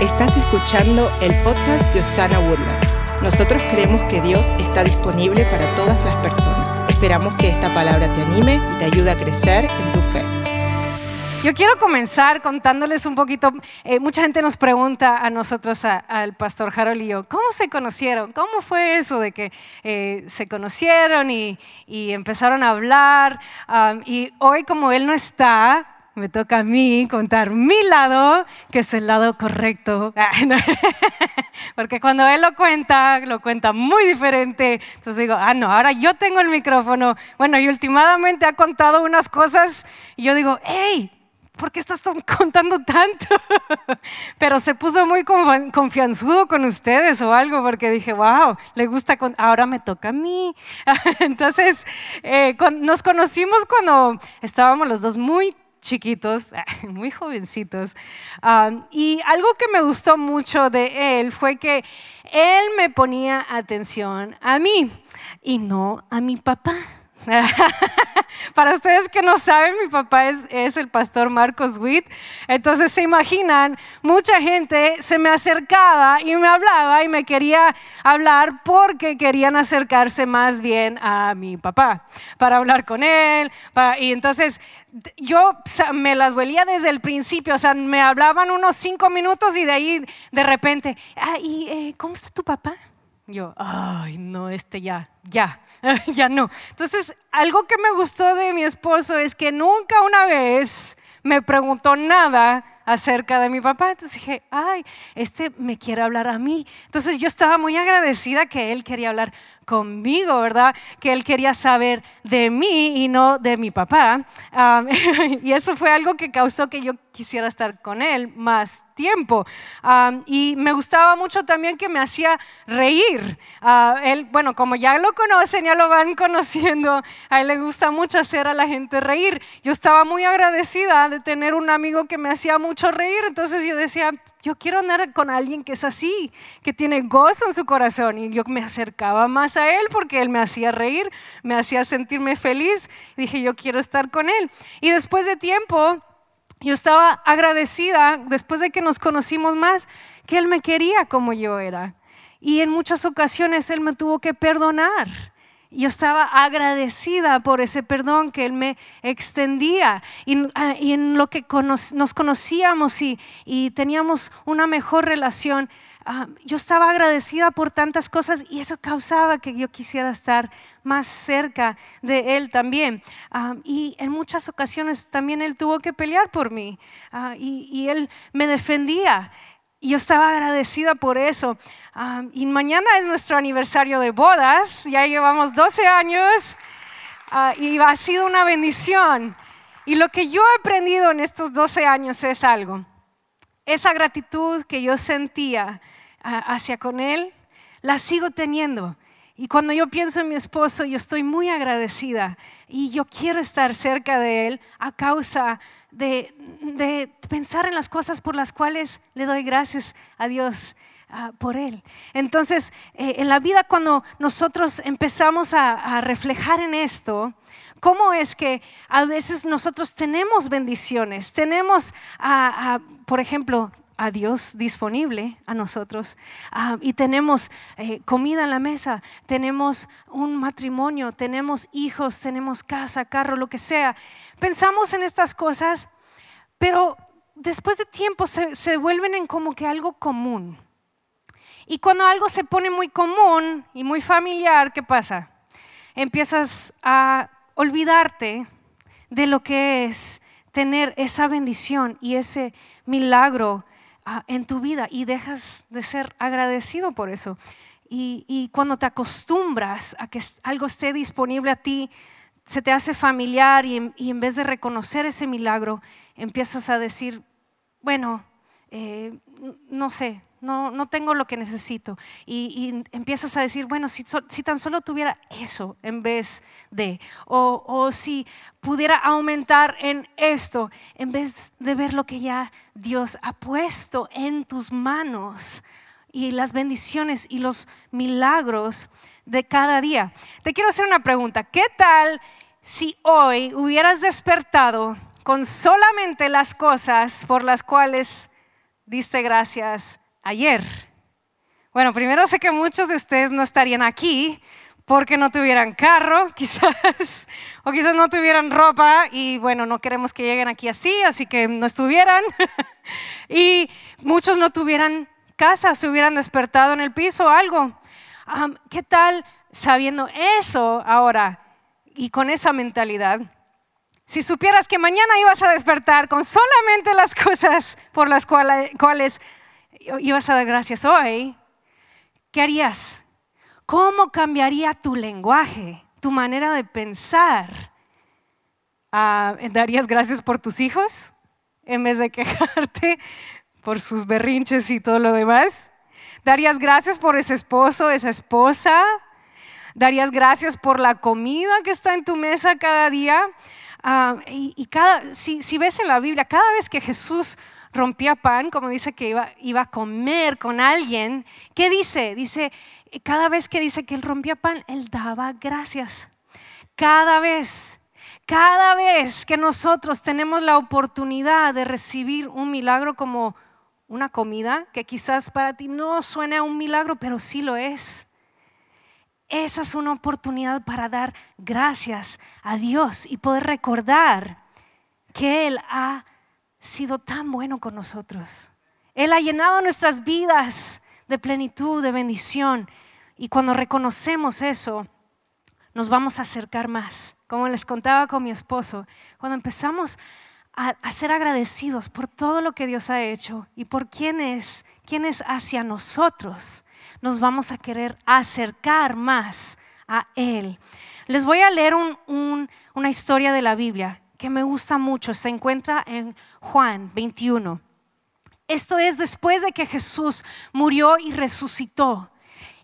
Estás escuchando el podcast de Osana Woodlands. Nosotros creemos que Dios está disponible para todas las personas. Esperamos que esta palabra te anime y te ayude a crecer en tu fe. Yo quiero comenzar contándoles un poquito, eh, mucha gente nos pregunta a nosotros, al pastor Harold y yo, ¿cómo se conocieron? ¿Cómo fue eso de que eh, se conocieron y, empezaron a hablar? Um, y hoy como él no está, me toca a mí contar mi lado, que es el lado correcto. Porque cuando él lo cuenta, lo cuenta muy diferente. Entonces digo, ah, no, ahora yo tengo el micrófono. Bueno, y últimamente ha contado unas cosas y yo digo, hey, ¿por qué estás contando tanto? Pero se puso muy confianzudo con ustedes o algo, porque dije, wow, le gusta, ahora me toca a mí. Entonces, eh, nos conocimos cuando estábamos los dos muy chiquitos, muy jovencitos. y algo que me gustó mucho de él fue que él me ponía atención a mí y no a mi papá. Para ustedes que no saben, mi papá es, es, el pastor Marcos Witt. Entonces se imaginan, mucha gente se me acercaba y me hablaba y me quería hablar porque querían acercarse más bien a mi papá, para hablar con él. y entonces yo me las huelía desde el principio, o sea, me hablaban unos cinco minutos y de ahí de repente, ah, ¿y eh, cómo está tu papá? Yo, ay, no, este ya, ya, ya no. Entonces, algo que me gustó de mi esposo es que nunca una vez me preguntó nada acerca de mi papá. Entonces dije, ay, este me quiere hablar a mí. Entonces yo estaba muy agradecida que él quería hablar conmigo, ¿verdad? Que él quería saber de mí y no de mi papá. y eso fue algo que causó que yo quisiera estar con él más tiempo. y me gustaba mucho también que me hacía reír. Ah, él, bueno, como ya lo conocen, ya lo van conociendo, a él le gusta mucho hacer a la gente reír. Yo estaba muy agradecida de tener un amigo que me hacía mucho reír, entonces yo decía, yo quiero andar con alguien que es así, que tiene gozo en su corazón. Y yo me acercaba más a él porque él me hacía reír, me hacía sentirme feliz. dije, yo quiero estar con él. Y después de tiempo, yo estaba agradecida, después de que nos conocimos más, que él me quería como yo era. Y en muchas ocasiones él me tuvo que perdonar yo estaba agradecida por ese perdón que Él me extendía y, ah, en lo que nos conocíamos y, teníamos una mejor relación. Ah, yo estaba agradecida por tantas cosas y eso causaba que yo quisiera estar más cerca de Él también. Ah, y en muchas ocasiones también Él tuvo que pelear por mí y, y Él me defendía. Y yo estaba agradecida por eso y mañana es nuestro aniversario de bodas, ya llevamos 12 años ah, y ha sido una bendición. Y lo que yo he aprendido en estos 12 años es algo. Esa gratitud que yo sentía ah, hacia con él, la sigo teniendo. Y cuando yo pienso en mi esposo, yo estoy muy agradecida y yo quiero estar cerca de él a causa de, de pensar en las cosas por las cuales le doy gracias a Dios Ah, por Él. Entonces, eh, en la vida cuando nosotros empezamos a, reflejar en esto, ¿cómo es que a veces nosotros tenemos bendiciones? Tenemos, por ejemplo, a Dios disponible a nosotros ah, y tenemos eh, comida en la mesa, tenemos un matrimonio, tenemos hijos, tenemos casa, carro, lo que sea. Pensamos en estas cosas, pero después de tiempo se, se vuelven en como que algo común. Y cuando algo se pone muy común y muy familiar, ¿qué pasa? Empiezas a olvidarte de lo que es tener esa bendición y ese milagro ah, en tu vida y dejas de ser agradecido por eso. Y, cuando te acostumbras a que algo esté disponible a ti, se te hace familiar y en, vez de reconocer ese milagro, empiezas a decir, bueno, eh, no sé, no, tengo lo que necesito. Y, empiezas a decir, bueno, si, tan solo tuviera eso en vez de, o, si pudiera aumentar en esto, en vez de ver lo que ya Dios ha puesto en tus manos y las bendiciones y los milagros de cada día. Te quiero hacer una pregunta. ¿Qué tal si hoy hubieras despertado con solamente las cosas por las cuales diste gracias ayer? Bueno, primero sé que muchos de ustedes no estarían aquí porque no tuvieran carro, quizás, o quizás no tuvieran ropa y bueno, no queremos que lleguen aquí así, así que no estuvieran. y muchos no tuvieran casa, se hubieran despertado en el piso o algo. ¿Qué tal sabiendo eso ahora y con esa mentalidad? Si supieras que mañana ibas a despertar con solamente las cosas por las cuales, cuales ibas a dar gracias hoy, ¿qué harías? ¿Cómo cambiaría tu lenguaje, tu manera de pensar? Ah, ¿Darías gracias por tus hijos en vez de quejarte por sus berrinches y todo lo demás? ¿Darías gracias por ese esposo, esa esposa? ¿Darías gracias por la comida que está en tu mesa cada día? Ah, y, cada, si, si, ves en la Biblia, cada vez que Jesús rompía pan, como dice que iba, iba a comer con alguien, ¿qué dice? Dice, cada vez que dice que él rompía pan, él daba gracias. Cada vez, cada vez que nosotros tenemos la oportunidad de recibir un milagro como una comida, que quizás para ti no suene a un milagro, pero sí lo es. Esa es una oportunidad para dar gracias a Dios y poder recordar que Él ha sido tan bueno con nosotros. Él ha llenado nuestras vidas de plenitud, de bendición. Y cuando reconocemos eso, nos vamos a acercar más. Como les contaba con mi esposo, cuando empezamos a, ser agradecidos por todo lo que Dios ha hecho y por quién es, quién es hacia nosotros, nos vamos a querer acercar más a Él. Les voy a leer una historia de la Biblia que me gusta mucho. Se encuentra en Juan 21. Esto es después de que Jesús murió y resucitó.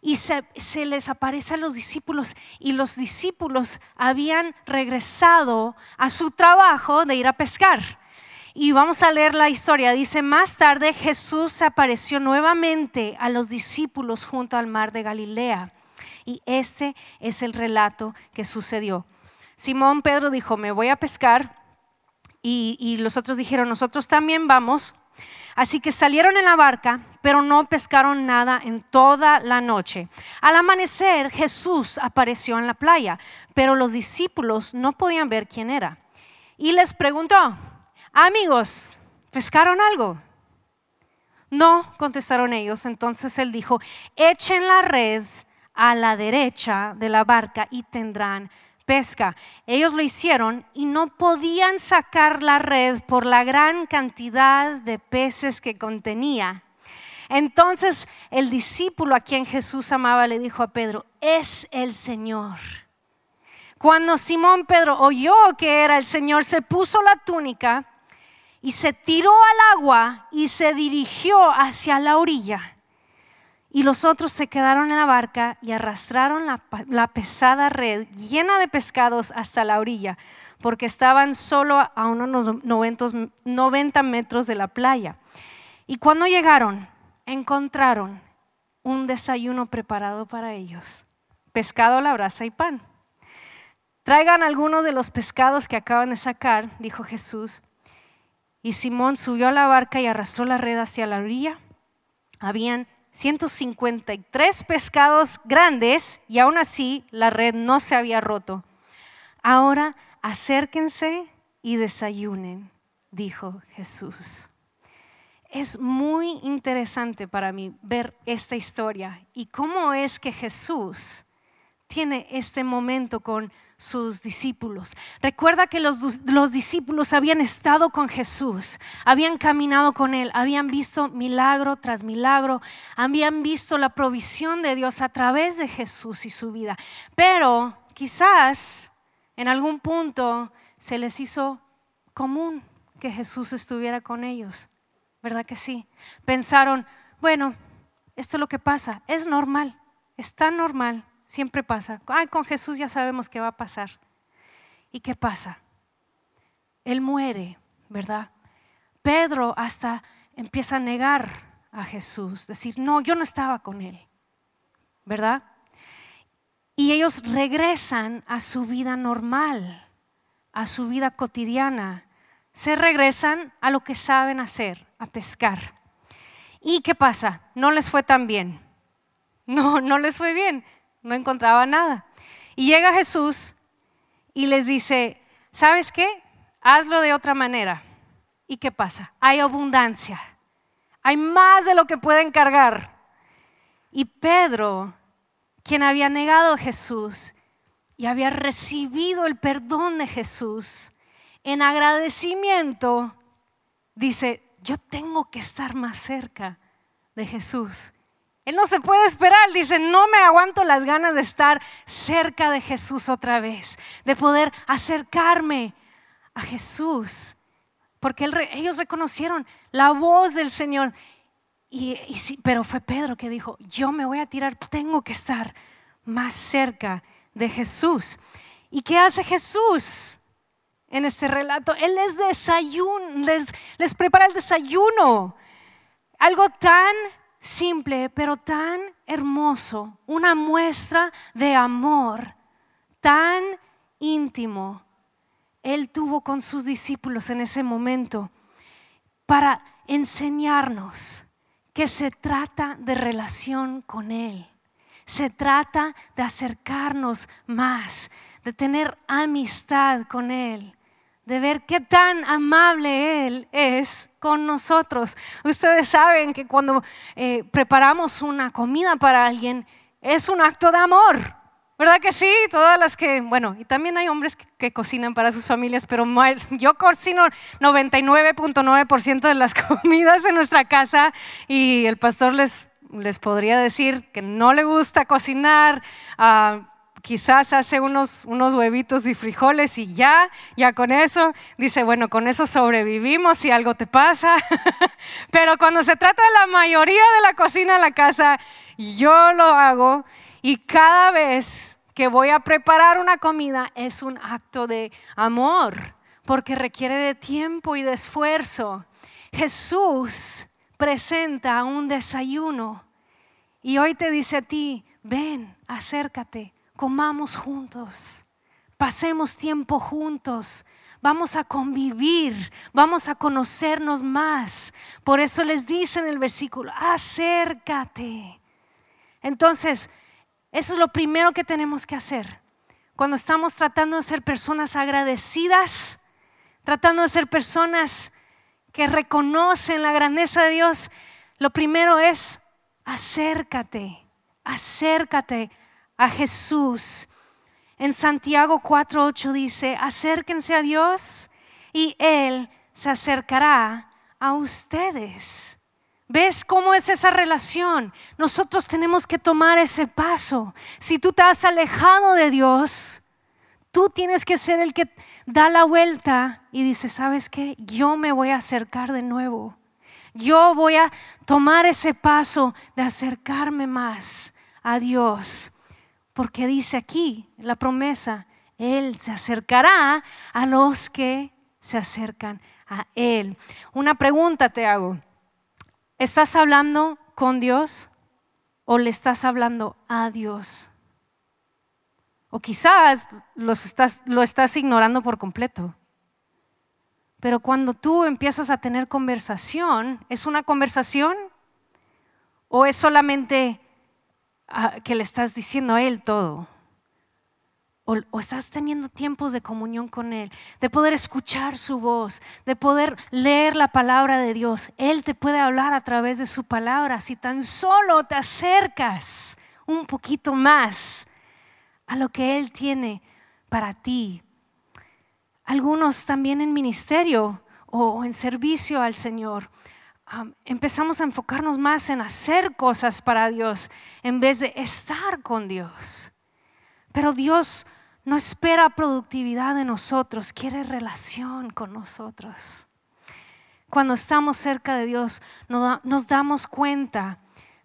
Y se, les aparece a los discípulos y los discípulos habían regresado a su trabajo de ir a pescar. Y vamos a leer la historia. Dice, más tarde Jesús se apareció nuevamente a los discípulos junto al mar de Galilea. Y este es el relato que sucedió. Simón Pedro dijo, me voy a pescar. Y, los otros dijeron, nosotros también vamos. Así que salieron en la barca, pero no pescaron nada en toda la noche. Al amanecer Jesús apareció en la playa, pero los discípulos no podían ver quién era. Y les preguntó, amigos, ¿pescaron algo? No, contestaron ellos. Entonces él dijo, echen la red a la derecha de la barca y tendrán pesca. Ellos lo hicieron y no podían sacar la red por la gran cantidad de peces que contenía. Entonces el discípulo a quien Jesús amaba le dijo a Pedro, es el Señor. Cuando Simón Pedro oyó que era el Señor, se puso la túnica y se tiró al agua y se dirigió hacia la orilla. Y los otros se quedaron en la barca y arrastraron la, pesada red llena de pescados hasta la orilla, porque estaban solo a unos 90 metros de la playa. Y cuando llegaron, encontraron un desayuno preparado para ellos. Pescado a la brasa y pan. Traigan algunos de los pescados que acaban de sacar, dijo Jesús. Y Simón subió a la barca y arrastró la red hacia la orilla. Habían 153 pescados grandes y aún así la red no se había roto. Ahora acérquense y desayunen, dijo Jesús. Es muy interesante para mí ver esta historia y cómo es que Jesús tiene este momento con sus discípulos. Recuerda que los, los, discípulos habían estado con Jesús, habían caminado con Él, habían visto milagro tras milagro, habían visto la provisión de Dios a través de Jesús y su vida. Pero quizás en algún punto se les hizo común que Jesús estuviera con ellos. ¿Verdad que sí? Pensaron, bueno, esto es lo que pasa, es normal, es tan normal Siempre pasa. Ay, con Jesús ya sabemos qué va a pasar. ¿Y qué pasa? Él muere, ¿verdad? Pedro hasta empieza a negar a Jesús, decir, no, yo no estaba con él, ¿verdad? Y ellos regresan a su vida normal, a su vida cotidiana. Se regresan a lo que saben hacer, a pescar. ¿Y qué pasa? No les fue tan bien. No, no les fue bien. No encontraba nada. Y llega Jesús y les dice, ¿sabes qué? Hazlo de otra manera. ¿Y qué pasa? Hay abundancia. Hay más de lo que pueden cargar. Y Pedro, quien había negado a Jesús y había recibido el perdón de Jesús, en agradecimiento, dice, yo tengo que estar más cerca de Jesús. Él no se puede esperar, dice, no me aguanto las ganas de estar cerca de Jesús otra vez, de poder acercarme a Jesús, porque ellos reconocieron la voz del Señor. Y, sí, pero fue Pedro que dijo, yo me voy a tirar, tengo que estar más cerca de Jesús. ¿Y qué hace Jesús? en este relato. Él les desayuno, les, les prepara el desayuno. Algo tan simple, pero tan hermoso. Una muestra de amor tan íntimo. Él tuvo con sus discípulos en ese momento para enseñarnos que se trata de relación con Él. Se trata de acercarnos más, de tener amistad con Él de ver qué tan amable Él es con nosotros. Ustedes saben que cuando eh, preparamos una comida para alguien es un acto de amor. ¿Verdad que sí? Todas las que, bueno, y también hay hombres que, cocinan para sus familias, pero yo cocino 99.9% de las comidas en nuestra casa y el pastor les, les podría decir que no le gusta cocinar. Uh, quizás hace unos, huevitos y frijoles y ya, ya con eso, dice, bueno, con eso sobrevivimos si algo te pasa. Pero cuando se trata de la mayoría de la cocina de la casa, yo lo hago y cada vez que voy a preparar una comida es un acto de amor, porque requiere de tiempo y de esfuerzo. Jesús presenta un desayuno y hoy te dice a ti, ven, acércate comamos juntos, pasemos tiempo juntos, vamos a convivir, vamos a conocernos más. Por eso les dice en el versículo, acércate. Entonces, eso es lo primero que tenemos que hacer. Cuando estamos tratando de ser personas agradecidas, tratando de ser personas que reconocen la grandeza de Dios, lo primero es acércate, acércate a Jesús. En Santiago 4.8 dice, acérquense a Dios y Él se acercará a ustedes. ¿Ves cómo es esa relación? Nosotros tenemos que tomar ese paso. Si tú te has alejado de Dios, tú tienes que ser el que da la vuelta y dice, ¿sabes qué? Yo me voy a acercar de nuevo. Yo voy a tomar ese paso de acercarme más a Dios. Porque dice aquí la promesa, Él se acercará a los que se acercan a Él. Una pregunta te hago. ¿Estás hablando con Dios o le estás hablando a Dios? O quizás lo estás ignorando por completo. Pero cuando tú empiezas a tener conversación, ¿es una conversación? ¿O es solamente que le estás diciendo a Él todo. O, estás teniendo tiempos de comunión con Él, de poder escuchar su voz, de poder leer la palabra de Dios. Él te puede hablar a través de su palabra si tan solo te acercas un poquito más a lo que Él tiene para ti. Algunos también en ministerio o en servicio al Señor empezamos a enfocarnos más en hacer cosas para Dios en vez de estar con Dios. Pero Dios no espera productividad de nosotros, quiere relación con nosotros. Cuando estamos cerca de Dios nos damos cuenta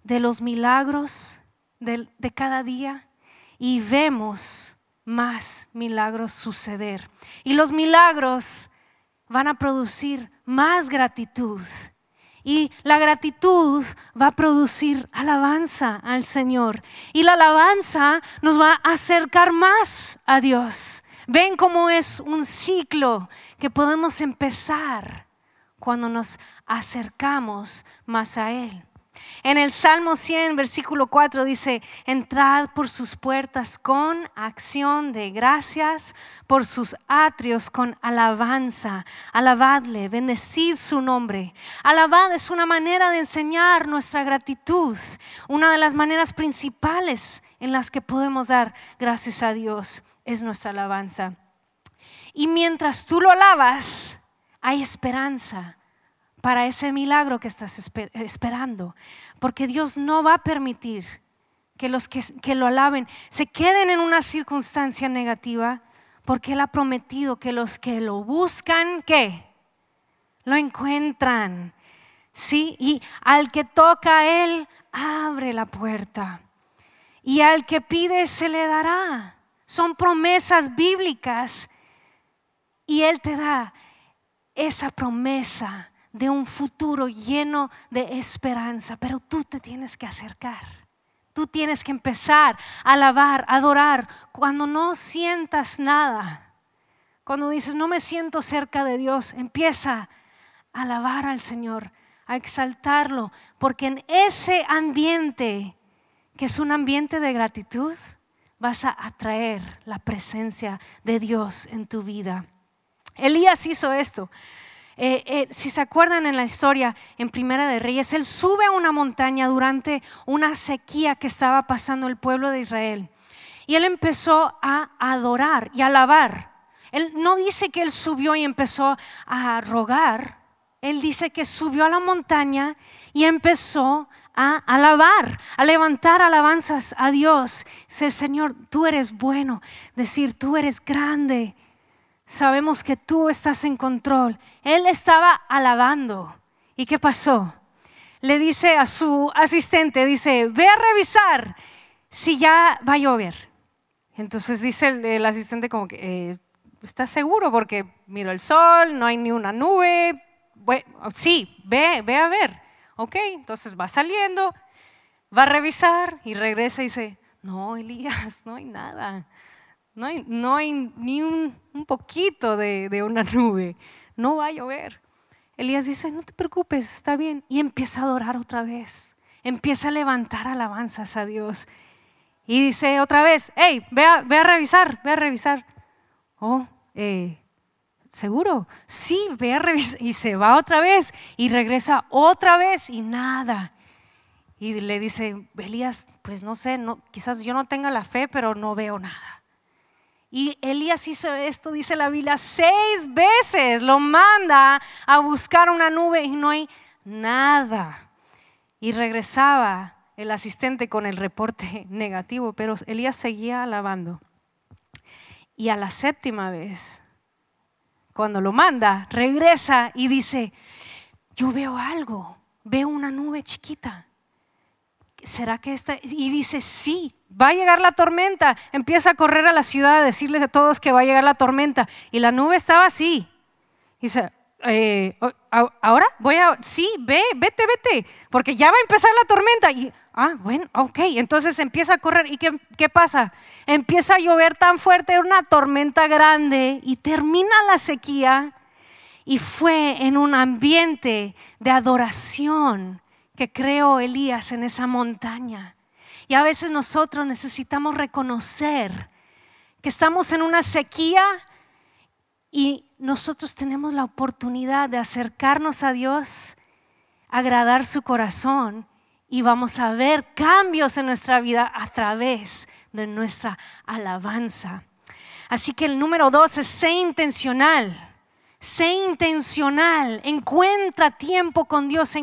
de los milagros de, de cada día y vemos más milagros suceder. Y los milagros van a producir más gratitud y la gratitud va a producir alabanza al Señor. Y la alabanza nos va a acercar más a Dios. Ven cómo es un ciclo que podemos empezar cuando nos acercamos más a Él. En el Salmo 100, versículo 4 dice, entrad por sus puertas con acción de gracias, por sus atrios con alabanza, alabadle, bendecid su nombre. Alabad es una manera de enseñar nuestra gratitud, una de las maneras principales en las que podemos dar gracias a Dios es nuestra alabanza. Y mientras tú lo alabas, hay esperanza para ese milagro que estás esperando. Porque Dios no va a permitir que los que, lo alaben se queden en una circunstancia negativa, porque Él ha prometido que los que lo buscan, ¿qué? Lo encuentran. ¿Sí? Y al que toca a Él, abre la puerta. Y al que pide, se le dará. Son promesas bíblicas. Y Él te da esa promesa de un futuro lleno de esperanza, pero tú te tienes que acercar. Tú tienes que empezar a alabar, a adorar cuando no sientas nada. Cuando dices, no me siento cerca de Dios, empieza a alabar al Señor, a exaltarlo, porque en ese ambiente, que es un ambiente de gratitud, vas a atraer la presencia de Dios en tu vida. Elías hizo esto. Eh, eh, si se acuerdan en la historia en Primera de Reyes, él sube a una montaña durante una sequía que estaba pasando el pueblo de Israel. Y él empezó a adorar y alabar. Él no dice que él subió y empezó a rogar. Él dice que subió a la montaña y empezó a alabar, a levantar alabanzas a Dios. Ser Señor, tú eres bueno. Decir, tú eres grande sabemos que tú estás en control. Él estaba alabando. ¿Y qué pasó? Le dice a su asistente, dice, ve a revisar si ya va a llover. Entonces dice el, asistente como que, eh, ¿estás seguro? Porque miro el sol, no hay ni una nube. Bueno, sí, ve, ve a ver. Ok, entonces va saliendo, va a revisar y regresa y dice, no, Elías, no hay nada. No hay, ni un, poquito de, de una nube. No va a llover. Elías dice, no te preocupes, está bien. Y empieza a adorar otra vez. Empieza a levantar alabanzas a Dios. Y dice otra vez, hey, ve a, ve a revisar, ve a revisar. Oh, eh, ¿seguro? Sí, ve a revisar. Y se va otra vez y regresa otra vez y nada. Y le dice, Elías, pues no sé, no, quizás yo no tenga la fe, pero no veo nada. Y Elías hizo esto, dice la Biblia, seis veces lo manda a buscar una nube y no hay nada. Y regresaba el asistente con el reporte negativo, pero Elías seguía alabando. Y a la séptima vez, cuando lo manda, regresa y dice, yo veo algo, veo una nube chiquita. ¿será que esta? Y dice, sí, va a llegar la tormenta. Empieza a correr a la ciudad a decirles a todos que va a llegar la tormenta. Y la nube estaba así. Dice, eh, ahora voy a, sí, ve, vete, vete, porque ya va a empezar la tormenta. Y, ah, bueno, ok, entonces empieza a correr. ¿Y qué, qué pasa? Empieza a llover tan fuerte, una tormenta grande y termina la sequía. Y fue en un ambiente de adoración que creó Elías en esa montaña. Y a veces nosotros necesitamos reconocer que estamos en una sequía y nosotros tenemos la oportunidad de acercarnos a Dios, agradar su corazón y vamos a ver cambios en nuestra vida a través de nuestra alabanza. Así que el número dos es ser intencional. Sé intencional, encuentra tiempo con Dios,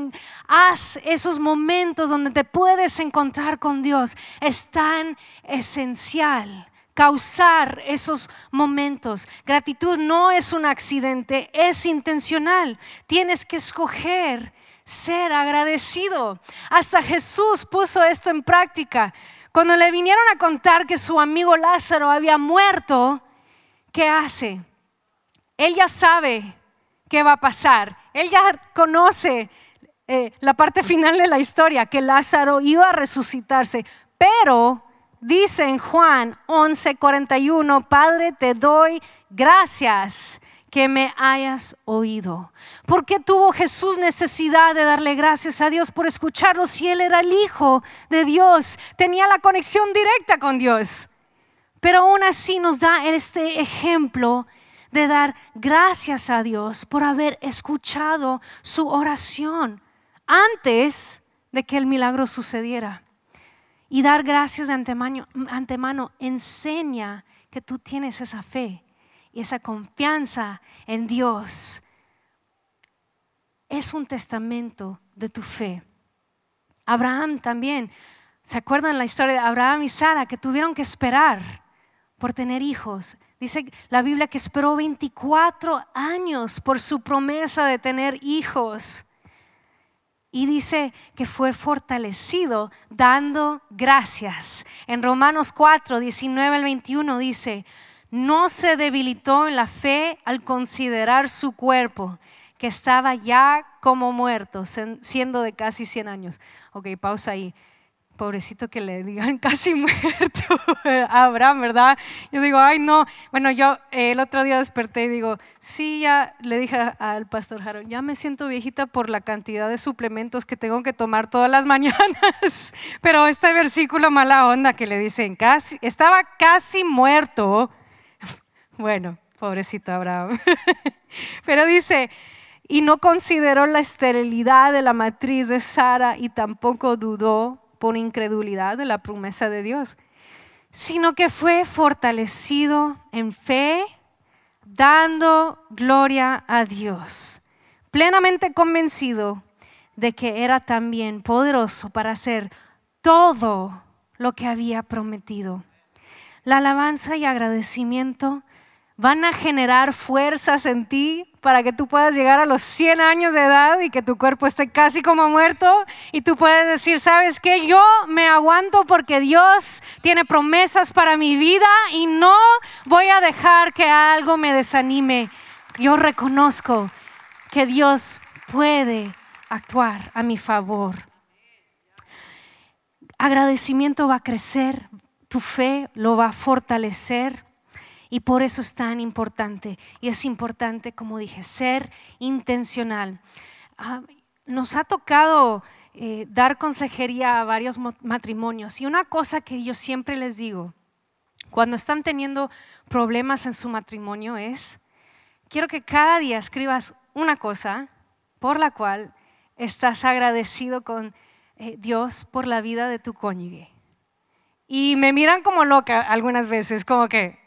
haz esos momentos donde te puedes encontrar con Dios. Es tan esencial causar esos momentos. Gratitud no es un accidente, es intencional. Tienes que escoger ser agradecido. Hasta Jesús puso esto en práctica. Cuando le vinieron a contar que su amigo Lázaro había muerto, ¿qué hace? Él ya sabe qué va a pasar. Él ya conoce eh, la parte final de la historia, que Lázaro iba a resucitarse. Pero dice en Juan 11:41, Padre, te doy gracias que me hayas oído. ¿Por qué tuvo Jesús necesidad de darle gracias a Dios por escucharlo si Él era el Hijo de Dios? Tenía la conexión directa con Dios. Pero aún así nos da este ejemplo de dar gracias a Dios por haber escuchado su oración antes de que el milagro sucediera. Y dar gracias de antemano, enseña que tú tienes esa fe y esa confianza en Dios es un testamento de tu fe. Abraham también, ¿se acuerdan la historia de Abraham y Sara que tuvieron que esperar por tener hijos? Dice la Biblia que esperó 24 años por su promesa de tener hijos. Y dice que fue fortalecido dando gracias. En Romanos 4, 19 al 21 dice, no se debilitó en la fe al considerar su cuerpo, que estaba ya como muerto, siendo de casi 100 años. Ok, pausa ahí. Pobrecito que le digan casi muerto a Abraham, ¿verdad? Yo digo, ay no. Bueno, yo el otro día desperté y digo, sí, ya le dije al pastor Harold, ya me siento viejita por la cantidad de suplementos que tengo que tomar todas las mañanas. Pero este versículo mala onda que le dicen, casi, estaba casi muerto bueno, pobrecito Abraham. Pero dice, y no consideró la esterilidad de la matriz de Sara y tampoco dudó por incredulidad de la promesa de Dios, sino que fue fortalecido en fe, dando gloria a Dios, plenamente convencido de que era también poderoso para hacer todo lo que había prometido. La alabanza y agradecimiento van a generar fuerzas en ti para que tú puedas llegar a los 100 años de edad y que tu cuerpo esté casi como muerto y tú puedes decir, ¿sabes qué? Yo me aguanto porque Dios tiene promesas para mi vida y no voy a dejar que algo me desanime. Yo reconozco que Dios puede actuar a mi favor. Agradecimiento va a crecer, tu fe lo va a fortalecer y por eso es tan importante. Y es importante, como dije, ser intencional. Ah, nos ha tocado eh, dar consejería a varios matrimonios. Y una cosa que yo siempre les digo, cuando están teniendo problemas en su matrimonio es, quiero que cada día escribas una cosa por la cual estás agradecido con eh, Dios por la vida de tu cónyuge. Y me miran como loca algunas veces, como que,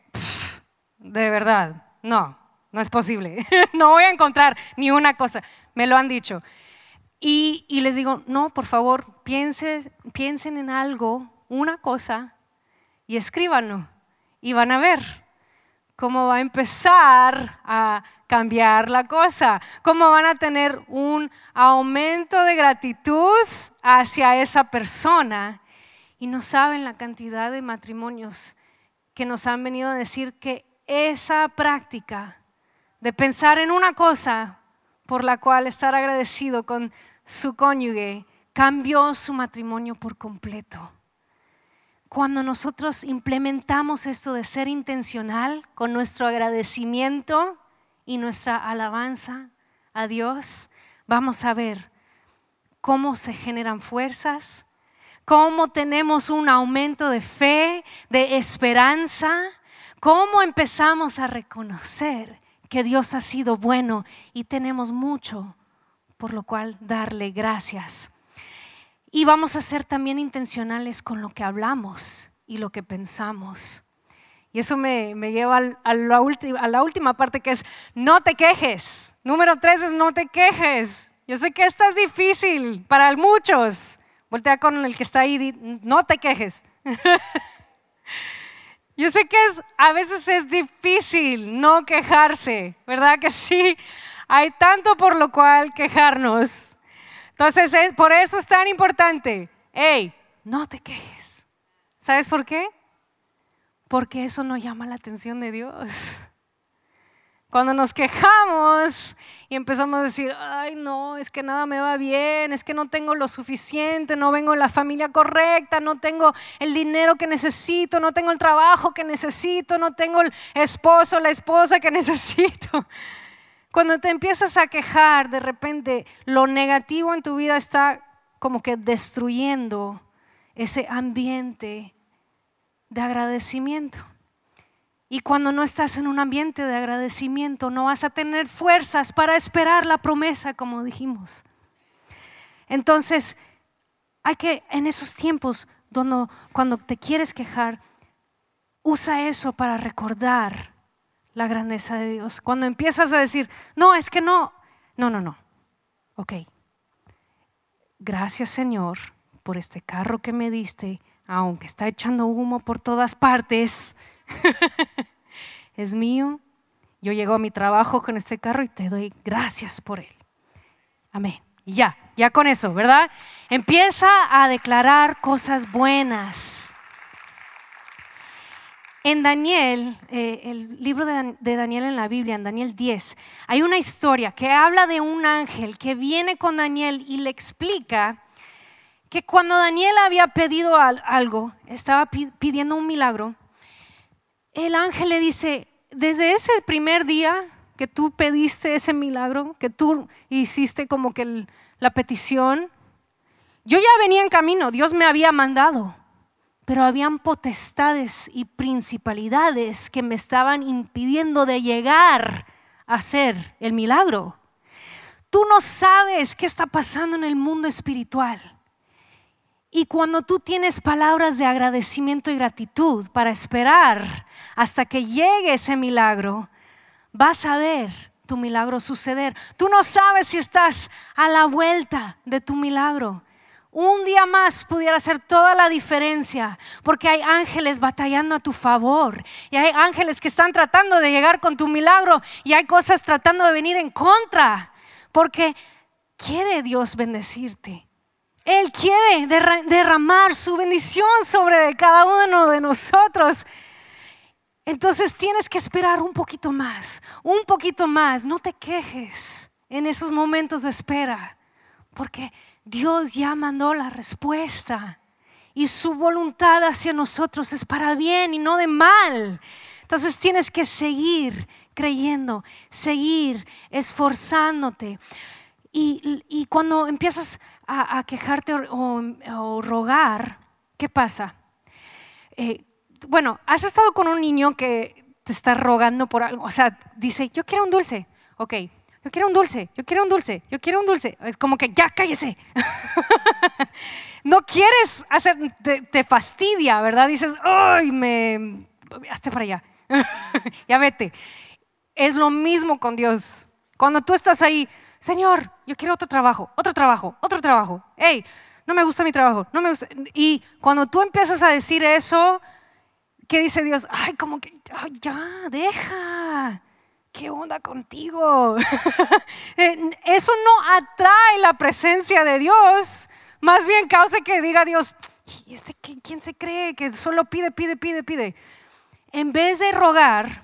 de verdad, no, no es posible. no voy a encontrar ni una cosa. Me lo han dicho. Y, les digo, no, por favor, piensen, piensen en algo, una cosa, y escríbanlo. Y van a ver cómo va a empezar a cambiar la cosa, cómo van a tener un aumento de gratitud hacia esa persona. Y no saben la cantidad de matrimonios que nos han venido a decir que esa práctica de pensar en una cosa por la cual estar agradecido con su cónyuge cambió su matrimonio por completo. Cuando nosotros implementamos esto de ser intencional con nuestro agradecimiento y nuestra alabanza a Dios, vamos a ver cómo se generan fuerzas, cómo tenemos un aumento de fe, de esperanza, ¿Cómo empezamos a reconocer que Dios ha sido bueno y tenemos mucho por lo cual darle gracias? Y vamos a ser también intencionales con lo que hablamos y lo que pensamos. Y eso me, lleva a la, a la última parte que es no te quejes. Número tres es no te quejes. Yo sé que esto es difícil para muchos. Voltea con el que está ahí, no te quejes. Yo sé que es, a veces es difícil no quejarse, ¿verdad que sí? Hay tanto por lo cual quejarnos. Entonces, por eso es tan importante. Hey, no te quejes. ¿Sabes por qué? Porque eso no llama la atención de Dios. Cuando nos quejamos y empezamos a decir, ay no, es que nada me va bien, es que no tengo lo suficiente, no vengo en la familia correcta, no tengo el dinero que necesito, no tengo el trabajo que necesito, no tengo el esposo, la esposa que necesito. Cuando te empiezas a quejar, de repente lo negativo en tu vida está como que destruyendo ese ambiente de agradecimiento. Y cuando no estás en un ambiente de agradecimiento, no vas a tener fuerzas para esperar la promesa, como dijimos. Entonces, hay que en esos tiempos, donde, cuando te quieres quejar, usa eso para recordar la grandeza de Dios. Cuando empiezas a decir, no, es que no, no, no, no. Ok. Gracias Señor por este carro que me diste, aunque está echando humo por todas partes. es mío. Yo llego a mi trabajo con este carro y te doy gracias por él. Amén. Y ya, ya con eso, ¿verdad? Empieza a declarar cosas buenas. En Daniel, eh, el libro de, de, Daniel en la Biblia, en Daniel 10, hay una historia que habla de un ángel que viene con Daniel y le explica que cuando Daniel había pedido algo, estaba pidiendo un milagro, el ángel le dice, desde ese primer día que tú pediste ese milagro, que tú hiciste como que la petición, yo ya venía en camino, Dios me había mandado pero habían potestades y principalidades que me estaban impidiendo de llegar a hacer el milagro. Tú no sabes qué está pasando en el mundo espiritual. Y cuando tú tienes palabras de agradecimiento y gratitud para esperar hasta que llegue ese milagro, vas a ver tu milagro suceder. Tú no sabes si estás a la vuelta de tu milagro un día más pudiera hacer toda la diferencia, porque hay ángeles batallando a tu favor, y hay ángeles que están tratando de llegar con tu milagro, y hay cosas tratando de venir en contra, porque quiere Dios bendecirte. Él quiere derramar su bendición sobre cada uno de nosotros. Entonces tienes que esperar un poquito más, un poquito más. No te quejes en esos momentos de espera, porque Dios ya mandó la respuesta y su voluntad hacia nosotros es para bien y no de mal. Entonces tienes que seguir creyendo, seguir esforzándote. Y, cuando empiezas a, quejarte o, rogar, ¿qué pasa? Eh, bueno, has estado con un niño que te está rogando por algo, o sea, dice, yo quiero un dulce, ok, yo quiero un dulce, yo quiero un dulce, yo quiero un dulce. Es como que ya cállese. no quieres hacer, te, fastidia, ¿verdad? Dices, ay, me, hazte para allá, ya vete. Es lo mismo con Dios. Cuando tú estás ahí, Señor, yo quiero otro trabajo, otro trabajo, otro trabajo. Hey, no me gusta mi trabajo, no me gusta. Y cuando tú empiezas a decir eso, ¿qué dice Dios? Ay, como que, ya, deja. ¿qué onda contigo? Eh, eso no atrae la presencia de Dios, más bien causa que diga Dios, ¿y este quién se cree que solo pide, pide, pide, pide? En vez de rogar,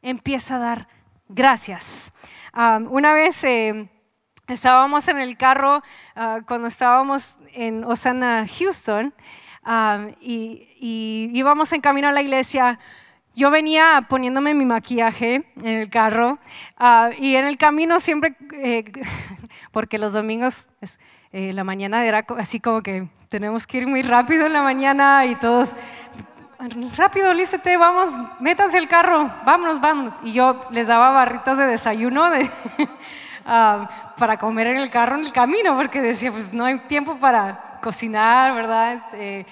empieza a dar gracias. una vez eh, estábamos en el carro ah, cuando estábamos en Osana, Houston, y, y íbamos en camino a la iglesia yo venía poniéndome mi maquillaje en el carro ah, y en el camino siempre, eh, porque los domingos, eh, la mañana era así como que tenemos que ir muy rápido en la mañana y todos, rápido, lístete, vamos, métanse el carro, vámonos, vámonos. Y yo les daba barritos de desayuno de, ah, para comer en el carro en el camino, porque decía, pues no hay tiempo para cocinar, ¿verdad? Eh,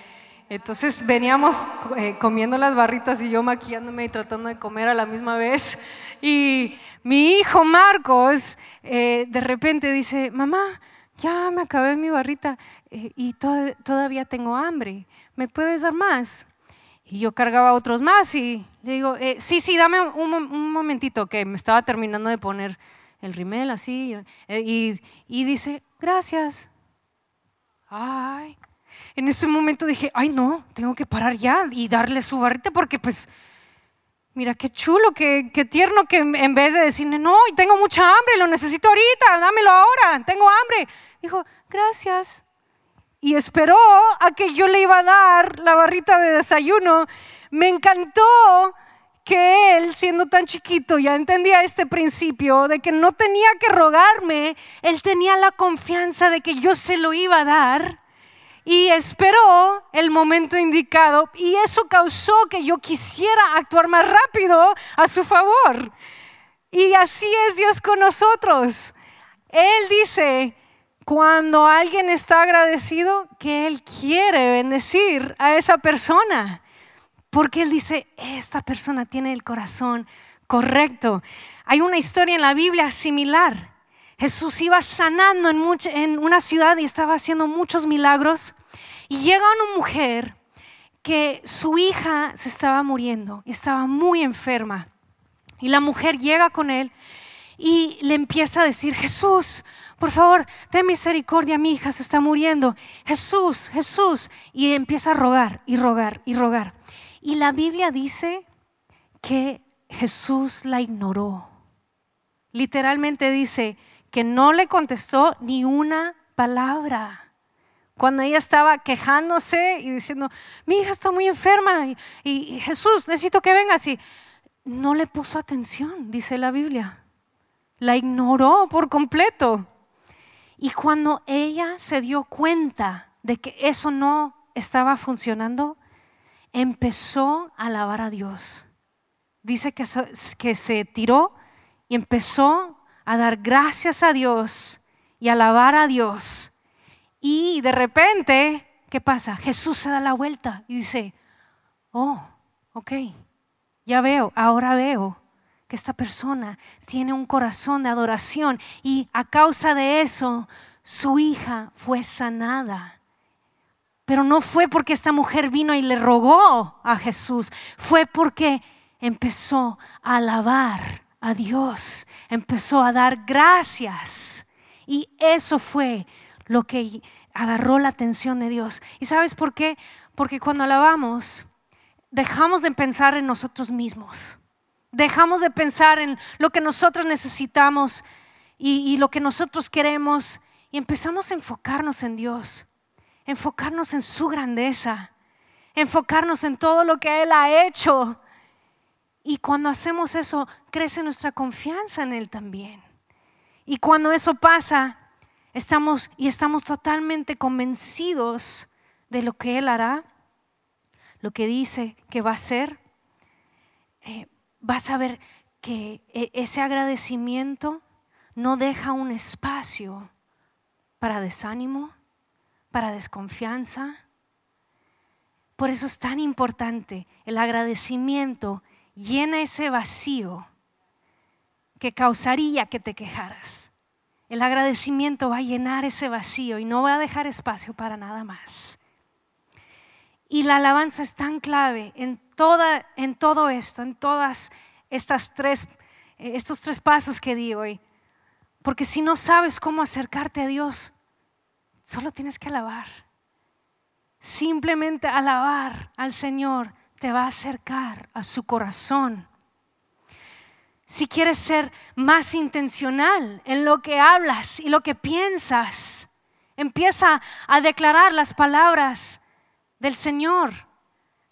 entonces veníamos eh, comiendo las barritas y yo maquillándome y tratando de comer a la misma vez. Y mi hijo Marcos eh, de repente dice, mamá, ya me acabé mi barrita eh, y todavía tengo hambre, ¿me puedes dar más? Y yo cargaba otros más y le digo, sí, sí, dame un, un, momentito que me estaba terminando de poner el rimel así. y, y dice, gracias. Ay, en ese momento dije, ay no, tengo que parar ya y darle su barrita porque pues, mira qué chulo, qué, qué tierno que en vez de decirle, no, tengo mucha hambre, lo necesito ahorita, dámelo ahora, tengo hambre. Dijo, gracias. Y esperó a que yo le iba a dar la barrita de desayuno. Me encantó que él, siendo tan chiquito, ya entendía este principio de que no tenía que rogarme, él tenía la confianza de que yo se lo iba a dar y esperó el momento indicado y eso causó que yo quisiera actuar más rápido a su favor. Y así es Dios con nosotros. Él dice, cuando alguien está agradecido, que Él quiere bendecir a esa persona. Porque Él dice, esta persona tiene el corazón correcto. Hay una historia en la Biblia similar. Jesús iba sanando en, una ciudad y estaba haciendo muchos milagros. Y llega una mujer que su hija se estaba muriendo estaba muy enferma. Y la mujer llega con él y le empieza a decir, Jesús, por favor, ten misericordia, mi hija se está muriendo. Jesús, Jesús. Y empieza a rogar y rogar y rogar. Y la Biblia dice que Jesús la ignoró. Literalmente dice que no le contestó ni una palabra. Cuando ella estaba quejándose y diciendo, mi hija está muy enferma y, Jesús, necesito que vengas. Y no le puso atención, dice la Biblia. La ignoró por completo. Y cuando ella se dio cuenta de que eso no estaba funcionando, empezó a alabar a Dios. Dice que se, tiró y empezó a dar gracias a Dios y alabar a Dios. Y de repente, ¿qué pasa? Jesús se da la vuelta y dice, oh, ok, ya veo, ahora veo que esta persona tiene un corazón de adoración y a causa de eso su hija fue sanada. Pero no fue porque esta mujer vino y le rogó a Jesús, fue porque empezó a alabar a Dios, empezó a dar gracias. Y eso fue lo que agarró la atención de Dios. ¿Y sabes por qué? Porque cuando alabamos, dejamos de pensar en nosotros mismos, dejamos de pensar en lo que nosotros necesitamos y, y lo que nosotros queremos y empezamos a enfocarnos en Dios enfocarnos en su grandeza, enfocarnos en todo lo que Él ha hecho. Y cuando hacemos eso, crece nuestra confianza en Él también. Y cuando eso pasa, estamos y estamos totalmente convencidos de lo que Él hará, lo que dice que va a hacer, eh, vas a ver que e, ese agradecimiento no deja un espacio para desánimo, para desconfianza. Por eso es tan importante el agradecimiento llena ese vacío que causaría que te quejaras. El agradecimiento va a llenar ese vacío y no va a dejar espacio para nada más. Y la alabanza es tan clave en, toda, en todo esto, en todas estas tres, estos tres pasos que di hoy. Porque si no sabes cómo acercarte a Dios, Solo tienes que alabar. Simplemente alabar al Señor te va a acercar a su corazón. Si quieres ser más intencional en lo que hablas y lo que piensas, empieza a declarar las palabras del Señor.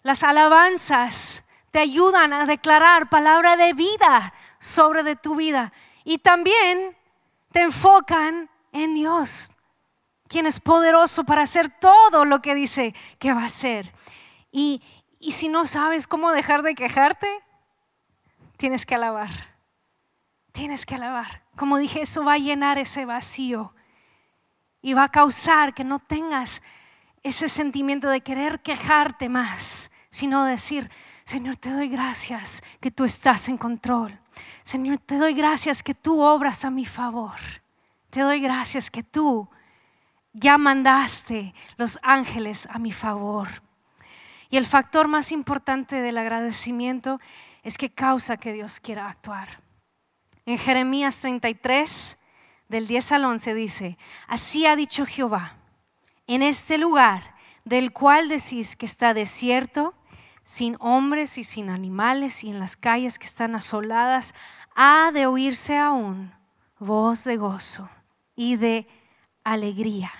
Las alabanzas te ayudan a declarar palabra de vida sobre de tu vida y también te enfocan en Dios quien es poderoso para hacer todo lo que dice que va a hacer. Y, y si no sabes cómo dejar de quejarte, tienes que alabar. Tienes que alabar. Como dije, eso va a llenar ese vacío y va a causar que no tengas ese sentimiento de querer quejarte más, sino decir, Señor, te doy gracias que tú estás en control. Señor, te doy gracias que tú obras a mi favor. Te doy gracias que tú ya mandaste los ángeles a mi favor. Y el factor más importante del agradecimiento es que causa que Dios quiera actuar. En Jeremías 33, del 10 al 11 dice, así ha dicho Jehová, en este lugar del cual decís que está desierto, sin hombres y sin animales, y en las calles que están asoladas, ha de oírse aún voz de gozo y de alegría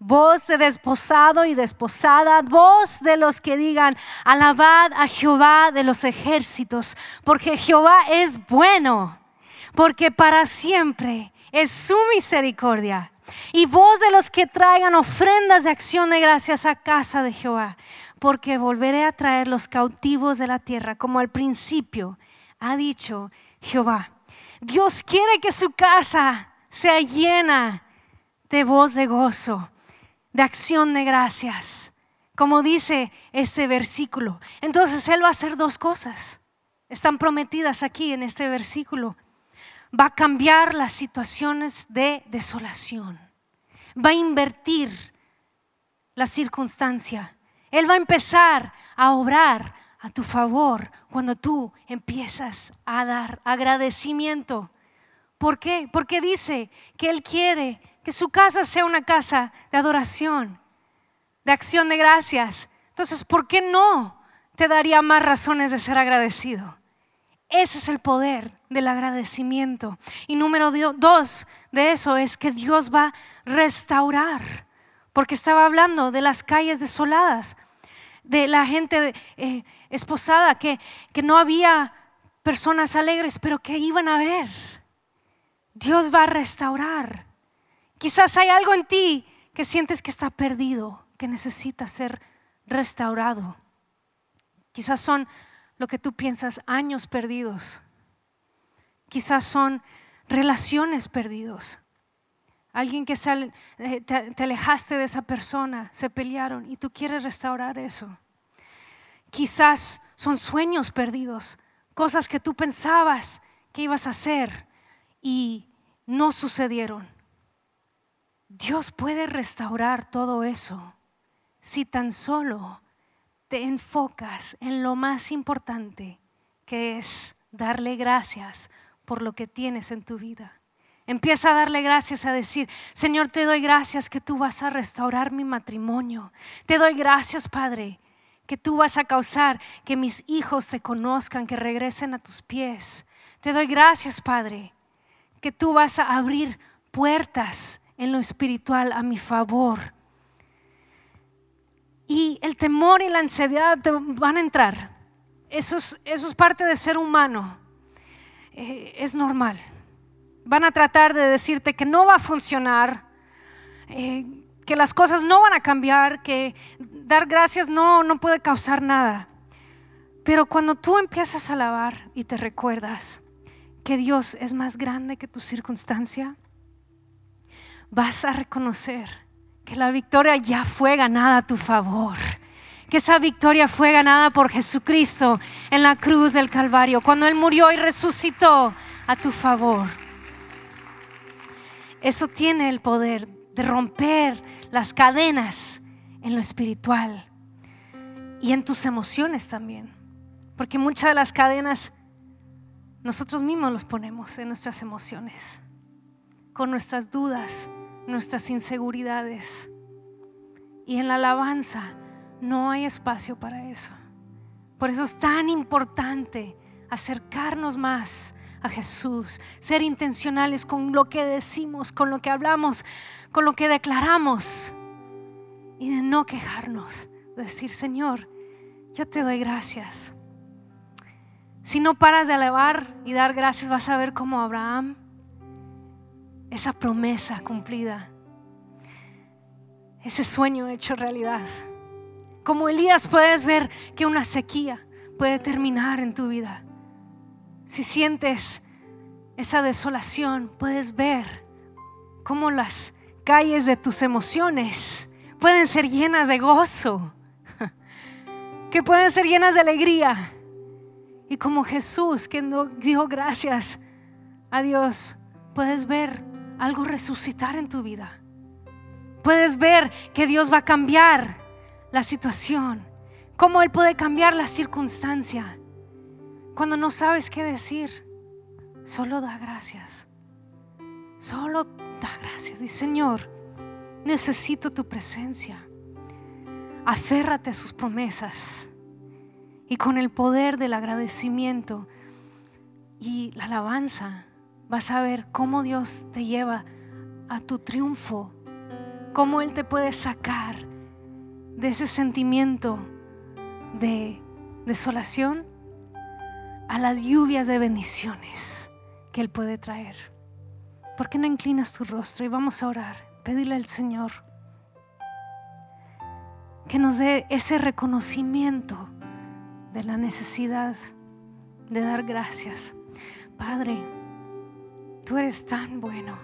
voz de desposado y desposada, voz de los que digan, alabad a Jehová de los ejércitos, porque Jehová es bueno, porque para siempre es su misericordia. Y voz de los que traigan ofrendas de acción de gracias a casa de Jehová, porque volveré a traer los cautivos de la tierra, como al principio ha dicho Jehová. Dios quiere que su casa sea llena de voz de gozo, de acción de gracias, como dice este versículo. Entonces Él va a hacer dos cosas. Están prometidas aquí en este versículo. Va a cambiar las situaciones de desolación. Va a invertir la circunstancia. Él va a empezar a obrar a tu favor cuando tú empiezas a dar agradecimiento. ¿Por qué? Porque dice que Él quiere que su casa sea una casa de adoración, de acción de gracias. Entonces, ¿por qué no te daría más razones de ser agradecido? Ese es el poder del agradecimiento. Y número dos de eso es que Dios va a restaurar, porque estaba hablando de las calles desoladas, de la gente eh, esposada, que, que no había personas alegres, pero que iban a ver. Dios va a restaurar. Quizás hay algo en ti que sientes que está perdido, que necesita ser restaurado. Quizás son lo que tú piensas años perdidos. Quizás son relaciones perdidos. Alguien que eh, te alejaste de esa persona, se pelearon y tú quieres restaurar eso. Quizás son sueños perdidos, cosas que tú pensabas que ibas a hacer y no sucedieron. Dios puede restaurar todo eso si tan solo te enfocas en lo más importante, que es darle gracias por lo que tienes en tu vida. Empieza a darle gracias, a decir, Señor, te doy gracias que tú vas a restaurar mi matrimonio. Te doy gracias, Padre, que tú vas a causar que mis hijos te conozcan, que regresen a tus pies. Te doy gracias, Padre, que tú vas a abrir puertas en lo espiritual a mi favor. Y el temor y la ansiedad te van a entrar. Eso es, parte de ser humano. Eh, es normal. Van a tratar de decirte que no va a funcionar, eh, que las cosas no van a cambiar, que dar gracias no, no puede causar nada. Pero cuando tú empiezas a alabar y te recuerdas que Dios es más grande que tu circunstancia, vas a reconocer que la victoria ya fue ganada a tu favor. Que esa victoria fue ganada por Jesucristo en la cruz del Calvario, cuando Él murió y resucitó a tu favor. Eso tiene el poder de romper las cadenas en lo espiritual y en tus emociones también. Porque muchas de las cadenas nosotros mismos los ponemos en nuestras emociones, con nuestras dudas, nuestras inseguridades. Y en la alabanza no hay espacio para eso. Por eso es tan importante acercarnos más a Jesús, ser intencionales con lo que decimos, con lo que hablamos, con lo que declaramos y de no quejarnos, decir, Señor, yo te doy gracias. Si no paras de alabar y dar gracias, vas a ver como Abraham, esa promesa cumplida, ese sueño hecho realidad. Como Elías puedes ver que una sequía puede terminar en tu vida. Si sientes esa desolación, puedes ver cómo las calles de tus emociones pueden ser llenas de gozo, que pueden ser llenas de alegría. Y como Jesús, que dijo gracias a Dios, puedes ver algo resucitar en tu vida. Puedes ver que Dios va a cambiar la situación, cómo Él puede cambiar la circunstancia. Cuando no sabes qué decir, solo da gracias. Solo da gracias. Dice, Señor, necesito tu presencia. Aférrate a sus promesas y con el poder del agradecimiento y la alabanza vas a ver cómo Dios te lleva a tu triunfo cómo Él te puede sacar de ese sentimiento de desolación a las lluvias de bendiciones que Él puede traer. ¿Por qué no inclinas tu rostro y vamos a orar? Pedirle al Señor que nos dé ese reconocimiento de la necesidad de dar gracias. Padre, tú eres tan bueno,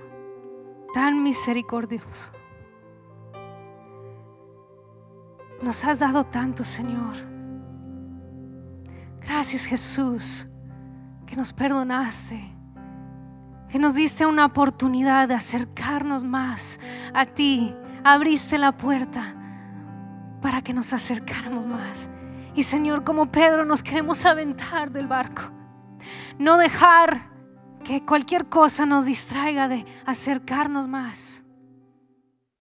tan misericordioso. Nos has dado tanto, Señor. Gracias, Jesús, que nos perdonaste, que nos diste una oportunidad de acercarnos más a ti. Abriste la puerta para que nos acercáramos más. Y Señor, como Pedro, nos queremos aventar del barco. No dejar que cualquier cosa nos distraiga de acercarnos más.